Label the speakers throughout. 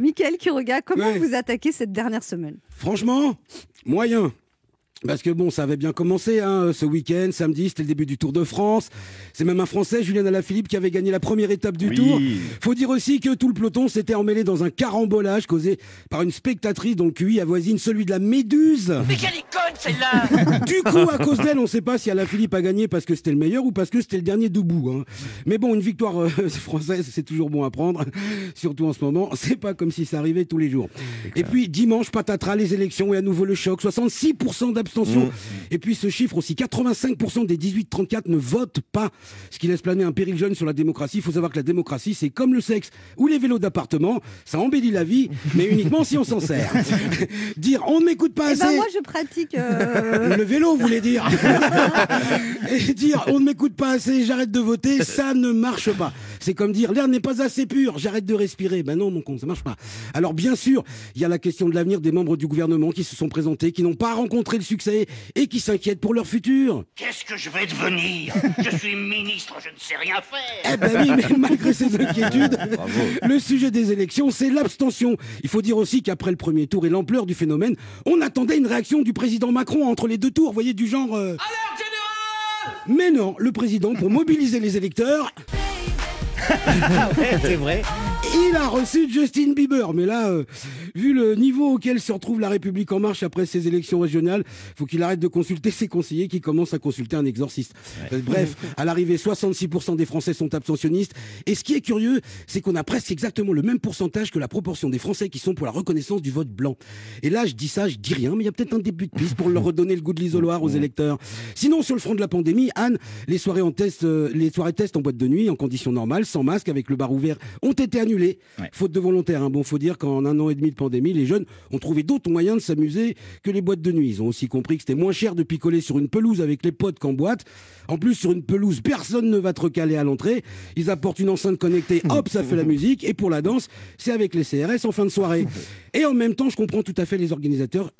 Speaker 1: Michael Quiroga, comment vous attaquez cette dernière semaine?
Speaker 2: Franchement, moyen. Parce que bon, ça avait bien commencé hein, ce week-end, samedi, c'était le début du Tour de France. C'est même un Français, Julien Alaphilippe, qui avait gagné la première étape du
Speaker 3: Oui.
Speaker 2: Tour. Faut dire aussi que tout le peloton s'était emmêlé dans un carambolage causé par une spectatrice dont le QI avoisine celui de la Méduse.
Speaker 4: Mais quelle icône celle-là
Speaker 2: Du coup, à cause d'elle, on ne sait pas si Alaphilippe a gagné parce que c'était le meilleur ou parce que c'était le dernier debout. hein. Mais bon, une victoire euh, française, c'est toujours bon à prendre, surtout en ce moment. C'est pas comme si ça arrivait tous les jours. Et puis dimanche, patatras, les élections et à nouveau le choc. 66% d'abstention. Et puis ce chiffre aussi, 85% des 18-34 ne votent pas, ce qui laisse planer un péril jeune sur la démocratie. Il faut savoir que la démocratie, c'est comme le sexe ou les vélos d'appartement, ça embellit la vie, mais uniquement si on s'en sert. Dire on ne m'écoute pas
Speaker 1: Eh
Speaker 2: assez.
Speaker 1: ben moi, je pratique. euh,
Speaker 2: Le vélo, vous voulez dire Et dire on ne m'écoute pas assez, j'arrête de voter, ça ne marche pas. C'est comme dire l'air n'est pas assez pur, j'arrête de respirer. Ben non, mon con, ça marche pas. Alors bien sûr, il y a la question de l'avenir des membres du gouvernement qui se sont présentés, qui n'ont pas rencontré le succès et qui s'inquiètent pour leur futur.
Speaker 4: Qu'est-ce que je vais devenir? Je suis ministre, je ne sais rien faire
Speaker 2: Eh ben oui, mais malgré ces inquiétudes, le sujet des élections, c'est l'abstention. Il faut dire aussi qu'après le premier tour et l'ampleur du phénomène, on attendait une réaction du président Macron entre les deux tours, vous voyez, du genre... euh, Mais non, le président, pour mobiliser les électeurs,
Speaker 3: c'est vrai.
Speaker 2: il a reçu Justin Bieber. Mais là, euh, vu le niveau auquel se retrouve la République en marche après ces élections régionales, faut qu'il arrête de consulter ses conseillers qui commencent à consulter un exorciste. Euh, bref, à l'arrivée, 66% des Français sont abstentionnistes. Et ce qui est curieux, c'est qu'on a presque exactement le même pourcentage que la proportion des Français qui sont pour la reconnaissance du vote blanc. Et là, je dis ça, je dis rien, mais il y a peut-être un début de piste pour leur redonner le goût de l'isoloir aux électeurs. Sinon, sur le front de la pandémie, Anne, les soirées en test, euh, les soirées test en boîte de nuit, en conditions normales, sans masque, avec le bar ouvert, ont été annulées.
Speaker 3: Ouais.
Speaker 2: Faute de volontaires. Hein. Bon, faut dire qu'en un an et demi de pandémie, les jeunes ont trouvé d'autres moyens de s'amuser que les boîtes de nuit. Ils ont aussi compris que c'était moins cher de picoler sur une pelouse avec les potes qu'en boîte. En plus, sur une pelouse, personne ne va te recaler à l'entrée. Ils apportent une enceinte connectée, hop, ça fait la musique. Et pour la danse, c'est avec les CRS en fin de soirée. Et en même temps, je comprends tout à fait les organisateurs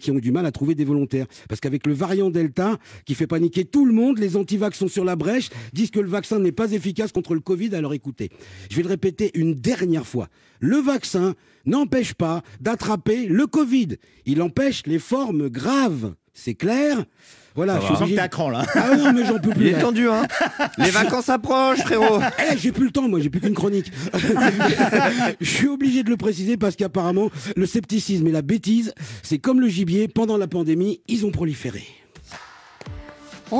Speaker 2: qui ont du mal à trouver des volontaires. Parce qu'avec le variant Delta, qui fait paniquer tout le monde, les antivax sont sur la brèche, disent que le vaccin n'est pas efficace contre le Covid. Alors écoutez, je vais le répéter une dernière fois. Le vaccin n'empêche pas d'attraper le Covid. Il empêche les formes graves. C'est clair? Voilà, je
Speaker 3: sens que t'es à cran là.
Speaker 2: Ah non, mais j'en peux plus.
Speaker 5: Il est tendu, hein Les vacances approchent, frérot
Speaker 2: Eh, j'ai plus le temps, moi, j'ai plus qu'une chronique. Je suis obligé de le préciser parce qu'apparemment, le scepticisme et la bêtise, c'est comme le gibier, pendant la pandémie, ils ont proliféré.